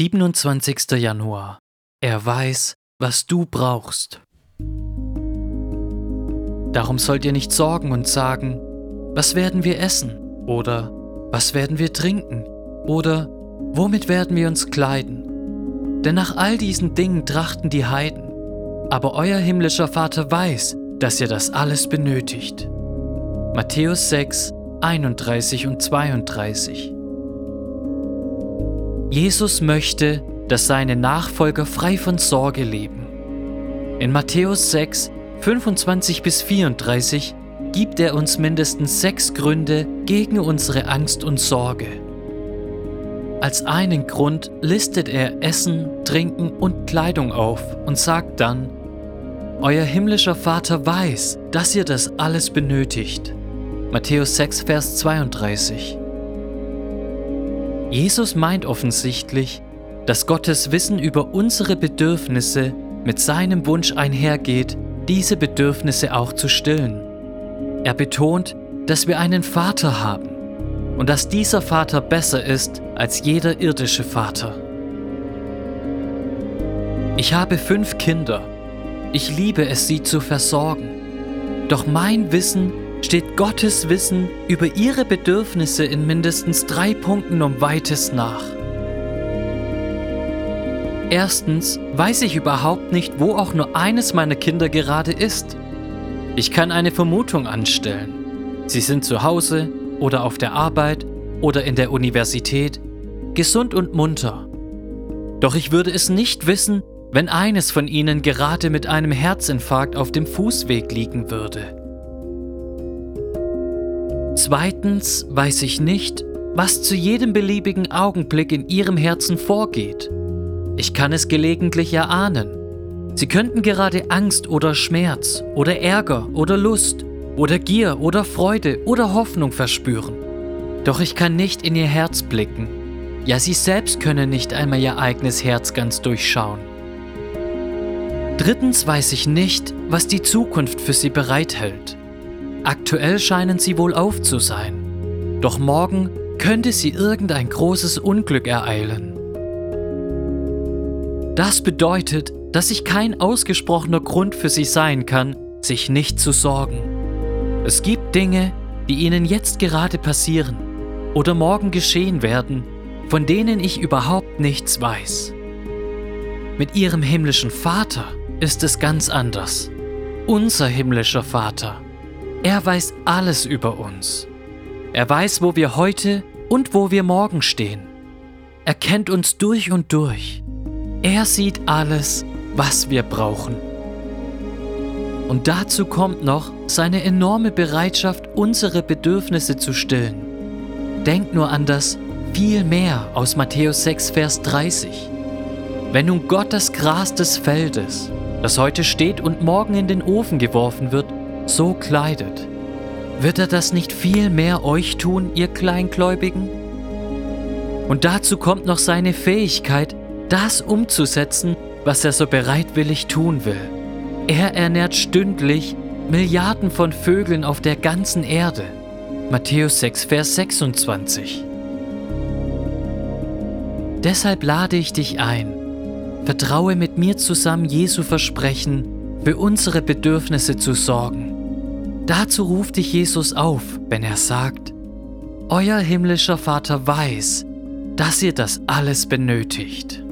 27. Januar. Er weiß, was du brauchst. Darum sollt ihr nicht sorgen und sagen, was werden wir essen? Oder was werden wir trinken? Oder womit werden wir uns kleiden? Denn nach all diesen Dingen trachten die Heiden. Aber euer himmlischer Vater weiß, dass ihr das alles benötigt. Matthäus 6, 31 und 32. Jesus möchte, dass seine Nachfolger frei von Sorge leben. In Matthäus 6, 25 bis 34 gibt er uns mindestens sechs Gründe gegen unsere Angst und Sorge. Als einen Grund listet er Essen, Trinken und Kleidung auf und sagt dann, Euer himmlischer Vater weiß, dass ihr das alles benötigt. Matthäus 6, Vers 32. Jesus meint offensichtlich, dass Gottes Wissen über unsere Bedürfnisse mit seinem Wunsch einhergeht, diese Bedürfnisse auch zu stillen. Er betont, dass wir einen Vater haben und dass dieser Vater besser ist als jeder irdische Vater. Ich habe fünf Kinder. Ich liebe es, sie zu versorgen. Doch mein Wissen steht Gottes Wissen über ihre Bedürfnisse in mindestens drei Punkten um weites nach. Erstens weiß ich überhaupt nicht, wo auch nur eines meiner Kinder gerade ist. Ich kann eine Vermutung anstellen. Sie sind zu Hause oder auf der Arbeit oder in der Universität, gesund und munter. Doch ich würde es nicht wissen, wenn eines von ihnen gerade mit einem Herzinfarkt auf dem Fußweg liegen würde. Zweitens weiß ich nicht, was zu jedem beliebigen Augenblick in ihrem Herzen vorgeht. Ich kann es gelegentlich erahnen. Sie könnten gerade Angst oder Schmerz oder Ärger oder Lust oder Gier oder Freude oder Hoffnung verspüren. Doch ich kann nicht in ihr Herz blicken. Ja, sie selbst können nicht einmal ihr eigenes Herz ganz durchschauen. Drittens weiß ich nicht, was die Zukunft für sie bereithält. Aktuell scheinen sie wohl auf zu sein, doch morgen könnte sie irgendein großes Unglück ereilen. Das bedeutet, dass ich kein ausgesprochener Grund für sie sein kann, sich nicht zu sorgen. Es gibt Dinge, die ihnen jetzt gerade passieren oder morgen geschehen werden, von denen ich überhaupt nichts weiß. Mit ihrem himmlischen Vater ist es ganz anders. Unser himmlischer Vater er weiß alles über uns. Er weiß, wo wir heute und wo wir morgen stehen. Er kennt uns durch und durch. Er sieht alles, was wir brauchen. Und dazu kommt noch seine enorme Bereitschaft, unsere Bedürfnisse zu stillen. Denkt nur an das viel mehr aus Matthäus 6, Vers 30. Wenn nun Gott das Gras des Feldes, das heute steht und morgen in den Ofen geworfen wird, so kleidet, wird er das nicht viel mehr euch tun, ihr Kleingläubigen? Und dazu kommt noch seine Fähigkeit, das umzusetzen, was er so bereitwillig tun will. Er ernährt stündlich Milliarden von Vögeln auf der ganzen Erde. Matthäus 6, Vers 26. Deshalb lade ich dich ein, vertraue mit mir zusammen Jesu Versprechen, für unsere Bedürfnisse zu sorgen Dazu ruft dich Jesus auf, wenn er sagt, Euer himmlischer Vater weiß, dass ihr das alles benötigt.